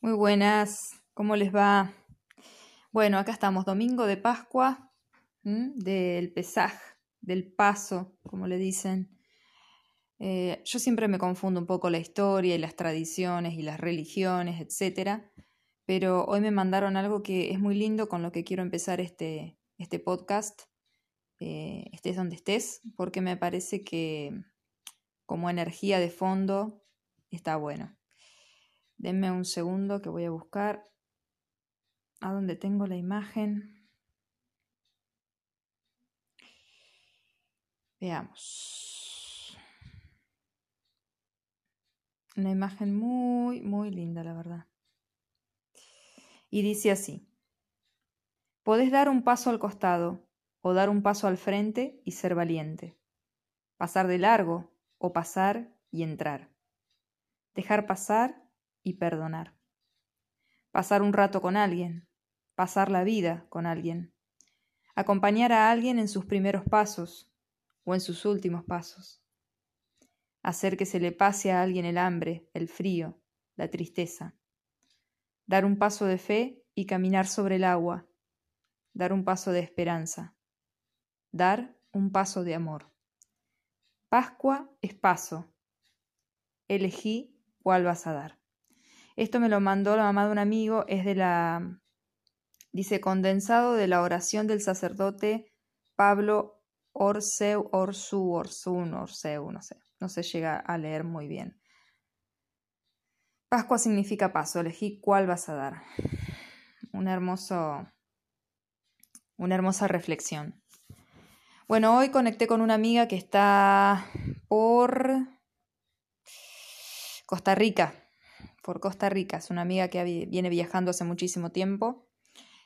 Muy buenas, ¿cómo les va? Bueno, acá estamos, domingo de Pascua, del Pesaj, del Paso, como le dicen. Eh, yo siempre me confundo un poco la historia y las tradiciones y las religiones, etcétera, pero hoy me mandaron algo que es muy lindo con lo que quiero empezar este, este podcast, eh, estés donde estés, porque me parece que como energía de fondo está bueno. Denme un segundo que voy a buscar a dónde tengo la imagen. Veamos. Una imagen muy, muy linda, la verdad. Y dice así. Podés dar un paso al costado o dar un paso al frente y ser valiente. Pasar de largo o pasar y entrar. Dejar pasar y perdonar. Pasar un rato con alguien, pasar la vida con alguien, acompañar a alguien en sus primeros pasos o en sus últimos pasos, hacer que se le pase a alguien el hambre, el frío, la tristeza, dar un paso de fe y caminar sobre el agua, dar un paso de esperanza, dar un paso de amor. Pascua es paso. Elegí cuál vas a dar. Esto me lo mandó la mamá de un amigo, es de la, dice, condensado de la oración del sacerdote Pablo Orseu, Orsu, Orsun, Orseu, no sé, no se llega a leer muy bien. Pascua significa paso, elegí cuál vas a dar. Un hermoso, una hermosa reflexión. Bueno, hoy conecté con una amiga que está por Costa Rica por Costa Rica. Es una amiga que viene viajando hace muchísimo tiempo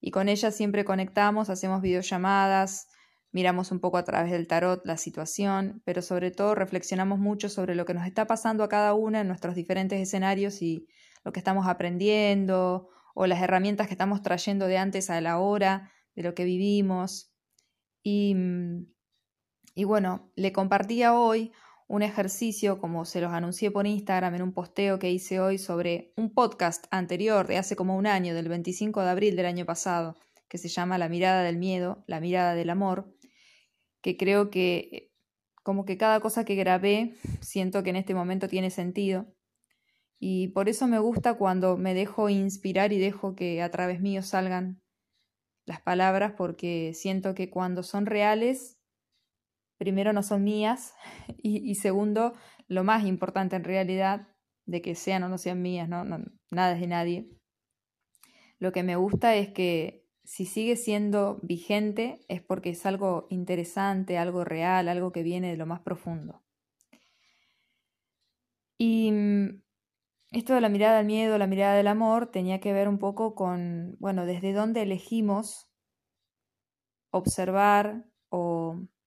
y con ella siempre conectamos, hacemos videollamadas, miramos un poco a través del tarot la situación, pero sobre todo reflexionamos mucho sobre lo que nos está pasando a cada una en nuestros diferentes escenarios y lo que estamos aprendiendo o las herramientas que estamos trayendo de antes a la hora, de lo que vivimos. Y, mm, y bueno, le compartía hoy un ejercicio, como se los anuncié por Instagram en un posteo que hice hoy sobre un podcast anterior de hace como un año, del 25 de abril del año pasado, que se llama La mirada del miedo, la mirada del amor, que creo que como que cada cosa que grabé siento que en este momento tiene sentido. Y por eso me gusta cuando me dejo inspirar y dejo que a través mío salgan las palabras, porque siento que cuando son reales primero no son mías y, segundo, lo más importante en realidad, de que sean o no sean mías, ¿no? nada es de nadie. Lo que me gusta es que si sigue siendo vigente es porque es algo interesante, algo real, algo que viene de lo más profundo. Y mm, esto de la mirada del miedo, la mirada del amor, tenía que ver un poco con, bueno, desde dónde elegimos observar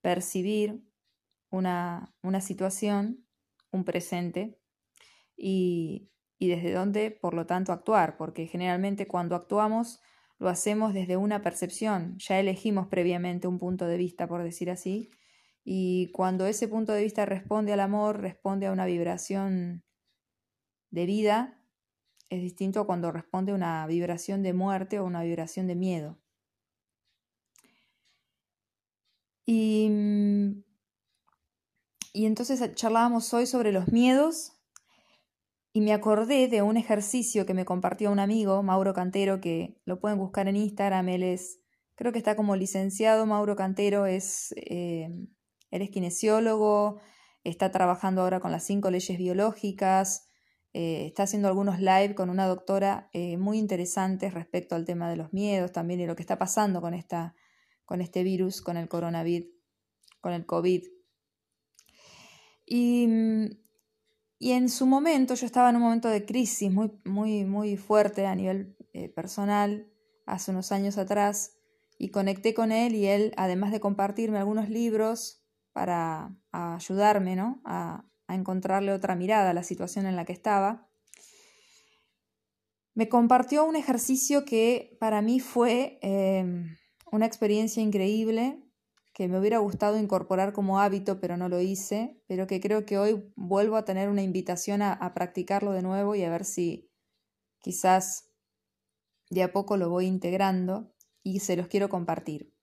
percibir una, una situación, un presente, y, y desde dónde, por lo tanto, actuar, porque generalmente cuando actuamos lo hacemos desde una percepción, ya elegimos previamente un punto de vista, por decir así, y cuando ese punto de vista responde al amor, responde a una vibración de vida, es distinto cuando responde a una vibración de muerte o una vibración de miedo. Y, y entonces charlábamos hoy sobre los miedos y me acordé de un ejercicio que me compartió un amigo, Mauro Cantero, que lo pueden buscar en Instagram, él es, creo que está como licenciado, Mauro Cantero es, eh, él es kinesiólogo, está trabajando ahora con las cinco leyes biológicas, eh, está haciendo algunos live con una doctora eh, muy interesantes respecto al tema de los miedos también y lo que está pasando con esta con este virus, con el coronavirus, con el COVID. Y, y, en su momento, yo estaba en un momento de crisis muy, muy, muy fuerte a nivel eh, personal, hace unos años atrás, y conecté con él y él, además de compartirme algunos libros para ayudarme ¿no? a, encontrarle otra mirada a la situación en la que estaba, me compartió un ejercicio que para mí fue em, una experiencia increíble que me hubiera gustado incorporar como hábito, pero no lo hice, pero que creo que hoy vuelvo a tener una invitación a, practicarlo de nuevo y a ver si, quizás de a poco lo voy integrando y se los quiero compartir.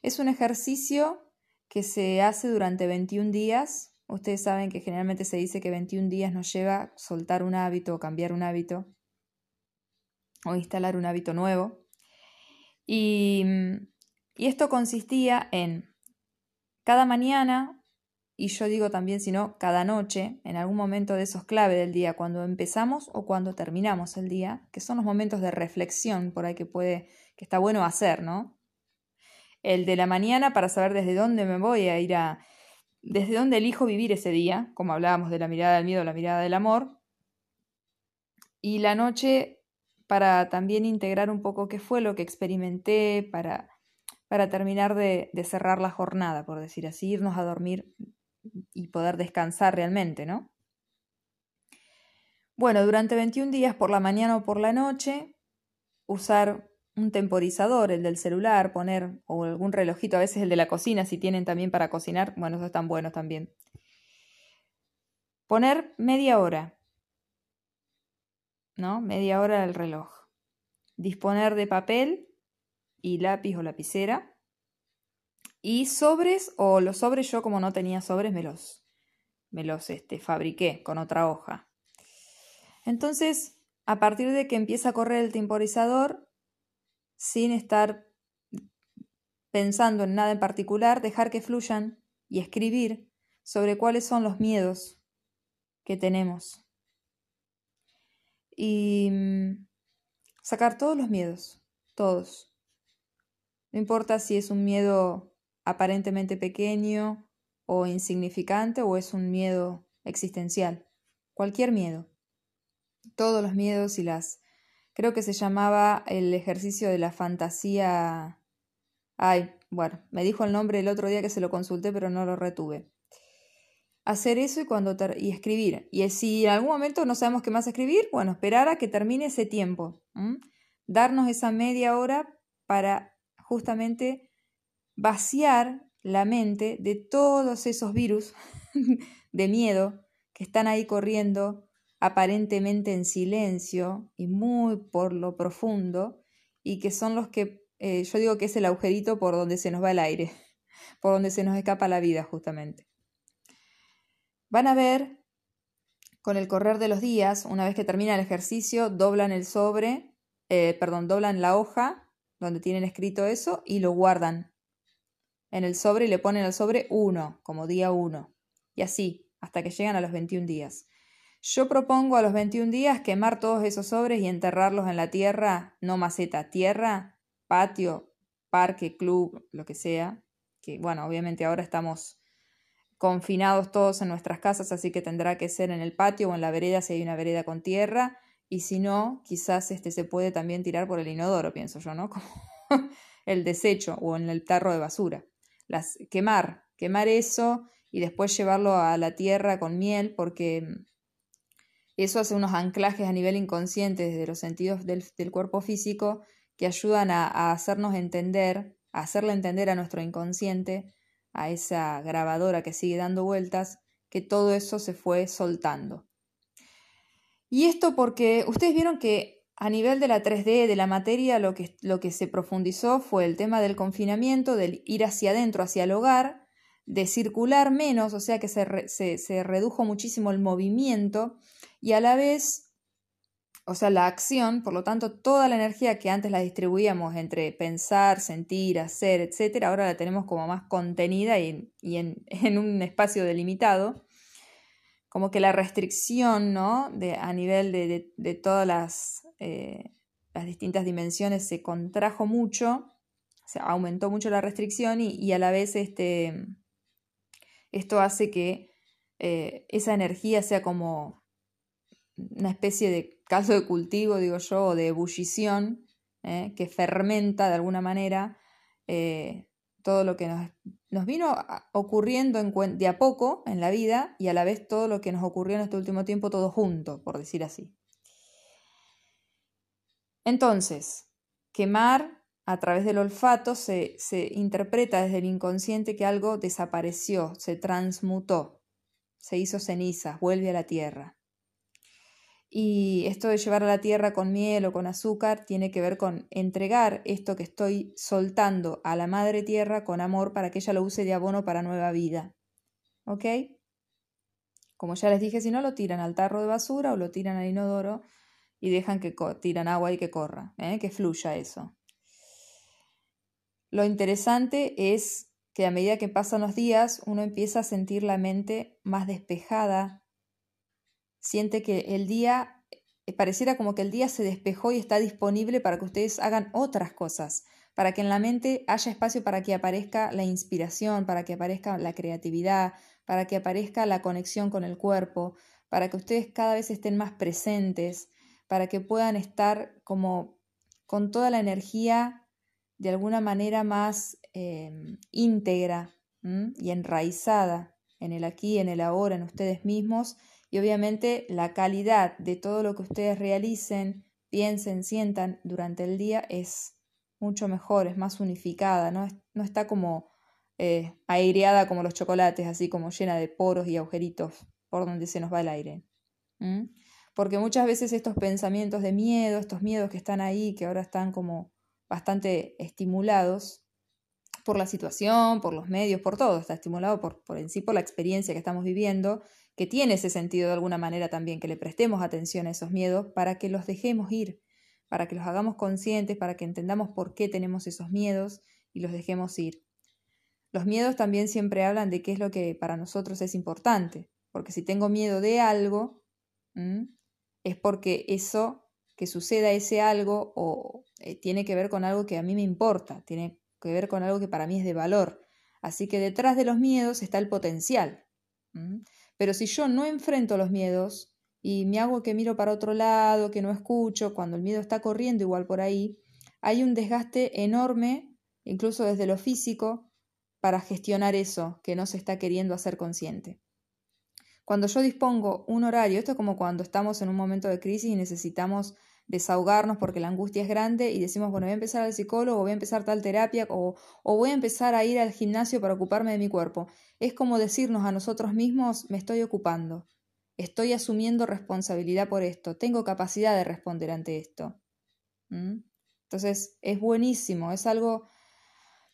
Es un ejercicio que se hace durante 21 días. Ustedes saben que generalmente se dice que 21 días nos lleva soltar un hábito o cambiar un hábito o instalar un hábito nuevo. Y, y esto consistía en cada mañana, y yo digo también, si no, cada noche, en algún momento de esos clave del día, cuando empezamos o cuando terminamos el día, que son los momentos de reflexión por ahí que puede, que está bueno hacer, ¿no? El de la mañana para saber desde dónde me voy a ir a, desde dónde elijo vivir ese día, como hablábamos de la mirada del miedo, la mirada del amor. Y la noche para también integrar un poco qué fue lo que experimenté, para, para terminar de, cerrar la jornada, por decir así, irnos a dormir y poder descansar realmente, ¿no? Bueno, durante 21 días por la mañana o por la noche, usar un temporizador, el del celular, poner, o algún relojito, a veces el de la cocina, si tienen también para cocinar, bueno, esos están buenos también. Poner media hora, ¿no? Media hora del reloj. Disponer de papel y lápiz o lapicera. Y sobres, o los sobres yo como no tenía sobres, me los, me los este, fabriqué con otra hoja. Entonces, a partir de que empieza a correr el temporizador, sin estar pensando en nada en particular, dejar que fluyan y escribir sobre cuáles son los miedos que tenemos. Y mm, sacar todos los miedos, todos. No importa si es un miedo aparentemente pequeño o insignificante o es un miedo existencial. Cualquier miedo. Todos los miedos y las creo que se llamaba el ejercicio de la fantasía. Ay, bueno, me dijo el nombre el otro día que se lo consulté, pero no lo retuve. Hacer eso y cuando y escribir. Y si en algún momento no sabemos qué más escribir, bueno, esperar a que termine ese tiempo. Darnos esa media hora para justamente vaciar la mente de todos esos virus de miedo que están ahí corriendo aparentemente en silencio y muy por lo profundo y que son los que eh, yo digo que es el agujerito por donde se nos va el aire, por donde se nos escapa la vida justamente. Van a ver con el correr de los días, una vez que termina el ejercicio, doblan el sobre, eh, perdón, doblan la hoja donde tienen escrito eso y lo guardan en el sobre y le ponen al sobre 1, como día 1. Y así, hasta que llegan a los 21 días. Yo propongo a los 21 días quemar todos esos sobres y enterrarlos en la tierra, no maceta, tierra, patio, parque, club, lo que sea. Que bueno, obviamente ahora estamos confinados todos en nuestras casas, así que tendrá que ser en el patio o en la vereda si hay una vereda con tierra. Y si no, quizás este se puede también tirar por el inodoro, pienso yo, ¿no? Como el desecho o en el tarro de basura. Las, quemar, quemar eso y después llevarlo a la tierra con miel, porque eso hace unos anclajes a nivel inconsciente desde los sentidos del, cuerpo físico que ayudan a, hacernos entender, a hacerle entender a nuestro inconsciente, a esa grabadora que sigue dando vueltas, que todo eso se fue soltando. Y esto porque ustedes vieron que a nivel de la 3D, de la materia, lo que, lo que se profundizó fue el tema del confinamiento, del ir hacia adentro, hacia el hogar, de circular menos, o sea que se, se redujo muchísimo el movimiento y a la vez, o sea, la acción, por lo tanto, toda la energía que antes la distribuíamos entre pensar, sentir, hacer, etc., ahora la tenemos como más contenida y, en, un espacio delimitado. Como que la restricción, ¿no? De, a nivel de, todas las, eh, las distintas dimensiones se contrajo mucho, se aumentó mucho la restricción y, a la vez este, esto hace que eh, esa energía sea como una especie de caso de cultivo, digo yo, o de ebullición, ¿eh? que fermenta de alguna manera todo lo que nos, vino ocurriendo de a poco en la vida y a la vez todo lo que nos ocurrió en este último tiempo, todo junto, por decir así. Entonces, quemar a través del olfato se, se interpreta desde el inconsciente que algo desapareció, se transmutó, se hizo ceniza, vuelve a la tierra. Y esto de llevar a la tierra con miel o con azúcar tiene que ver con entregar esto que estoy soltando a la madre tierra con amor para que ella lo use de abono para nueva vida. ¿Ok? Como ya les dije, si no lo tiran al tarro de basura o lo tiran al inodoro y dejan que tiran agua y que corra, ¿eh? que fluya eso. Lo interesante es que a medida que pasan los días uno empieza a sentir la mente más despejada, siente que el día, eh, pareciera como que el día se despejó y está disponible para que ustedes hagan otras cosas, para que en la mente haya espacio para que aparezca la inspiración, para que aparezca la creatividad, para que aparezca la conexión con el cuerpo, para que ustedes cada vez estén más presentes, para que puedan estar como con toda la energía de alguna manera más em, íntegra y enraizada en el aquí, en el ahora, en ustedes mismos y obviamente la calidad de todo lo que ustedes realicen, piensen, sientan durante el día es mucho mejor, es más unificada, no, no está como eh, aireada como los chocolates, así como llena de poros y agujeritos por donde se nos va el aire. Porque muchas veces estos pensamientos de miedo, estos miedos que están ahí, que ahora están como bastante estimulados por la situación, por los medios, por todo, está estimulado por, por en por la experiencia que estamos viviendo, que tiene ese sentido de alguna manera también, que le prestemos atención a esos miedos para que los dejemos ir, para que los hagamos conscientes, para que entendamos por qué tenemos esos miedos y los dejemos ir. Los miedos también siempre hablan de qué es lo que para nosotros es importante, porque si tengo miedo de algo, es porque eso que suceda ese algo o eh, tiene que ver con algo que a mí me importa, tiene que ver con algo que para mí es de valor. Así que detrás de los miedos está el potencial. Pero si yo no enfrento los miedos y me hago que miro para otro lado, que no escucho, cuando el miedo está corriendo igual por ahí, hay un desgaste enorme, incluso desde lo físico, para gestionar eso que no se está queriendo hacer consciente. Cuando yo dispongo un horario, esto es como cuando estamos en un momento de crisis y necesitamos desahogarnos porque la angustia es grande y decimos, bueno, voy a empezar al psicólogo, voy a empezar tal terapia o, o voy a empezar a ir al gimnasio para ocuparme de mi cuerpo. Es como decirnos a nosotros mismos, me estoy ocupando, estoy asumiendo responsabilidad por esto, tengo capacidad de responder ante esto. ¿Mm? Entonces, es buenísimo, es algo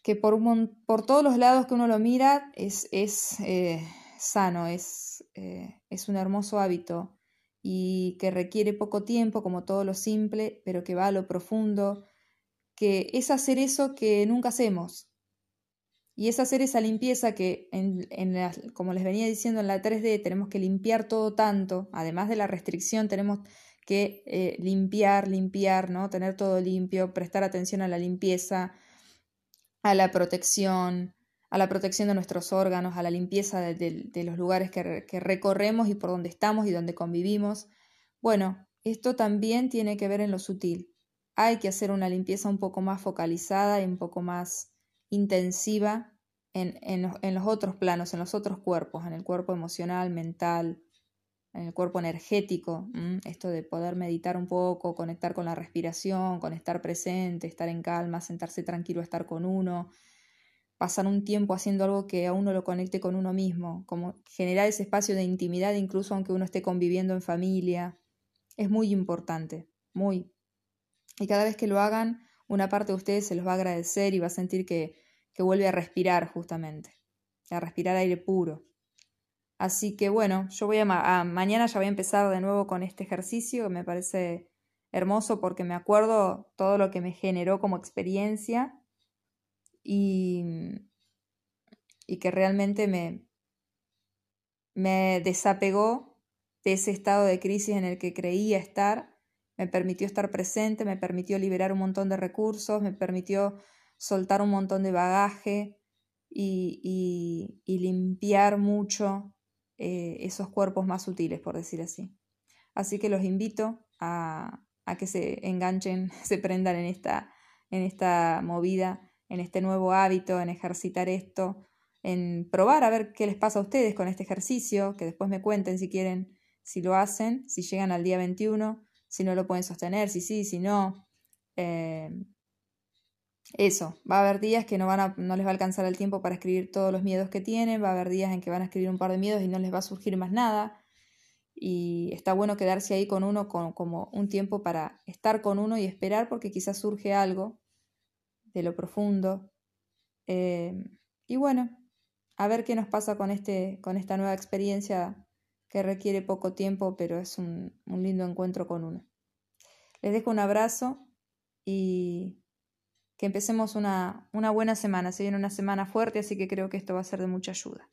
que por, por todos los lados que uno lo mira es, es eh, sano, es, eh, es un hermoso hábito y que requiere poco tiempo, como todo lo simple, pero que va a lo profundo, que es hacer eso que nunca hacemos. Y es hacer esa limpieza que, en, en como les venía diciendo en la 3D, tenemos que limpiar todo tanto, además de la restricción, tenemos que eh, limpiar, limpiar, ¿no? Tener todo limpio, prestar atención a la limpieza, a la protección, a la protección de nuestros órganos, a la limpieza de, los lugares que, recorremos y por donde estamos y donde convivimos. Bueno, esto también tiene que ver en lo sutil. Hay que hacer una limpieza un poco más focalizada y un poco más intensiva en, en, los otros planos, en los otros cuerpos, en el cuerpo emocional, mental, en el cuerpo energético. Esto de poder meditar un poco, conectar con la respiración, con estar presente, estar en calma, sentarse tranquilo, estar con uno, pasar un tiempo haciendo algo que a uno lo conecte con uno mismo, como generar ese espacio de intimidad incluso aunque uno esté conviviendo en familia, es muy importante, muy. Y cada vez que lo hagan, una parte de ustedes se los va a agradecer y va a sentir que, que vuelve a respirar justamente, a respirar aire puro. Así que bueno, yo voy a, mañana ya voy a empezar de nuevo con este ejercicio que me parece hermoso porque me acuerdo todo lo que me generó como experiencia y, y que realmente me, me desapegó de ese estado de crisis en el que creía estar, me permitió estar presente, me permitió liberar un montón de recursos, me permitió soltar un montón de bagaje y, y, limpiar mucho eh, esos cuerpos más sutiles, por decir así. Así que los invito a, a que se enganchen, se prendan en esta, en esta movida en este nuevo hábito, en ejercitar esto, en probar a ver qué les pasa a ustedes con este ejercicio, que después me cuenten si quieren, si lo hacen, si llegan al día 21, si no lo pueden sostener, si sí, si no. Eh, eso, va a haber días que no, van a, no les va a alcanzar el tiempo para escribir todos los miedos que tienen, va a haber días en que van a escribir un par de miedos y no les va a surgir más nada. y está bueno quedarse ahí con uno como un tiempo para estar con uno y esperar porque quizás surge algo de lo profundo. Eh, y bueno, a ver qué nos pasa con, este, con esta nueva experiencia que requiere poco tiempo, pero es un, un lindo encuentro con uno. Les dejo un abrazo y que empecemos una, una buena semana. Se viene una semana fuerte, así que creo que esto va a ser de mucha ayuda.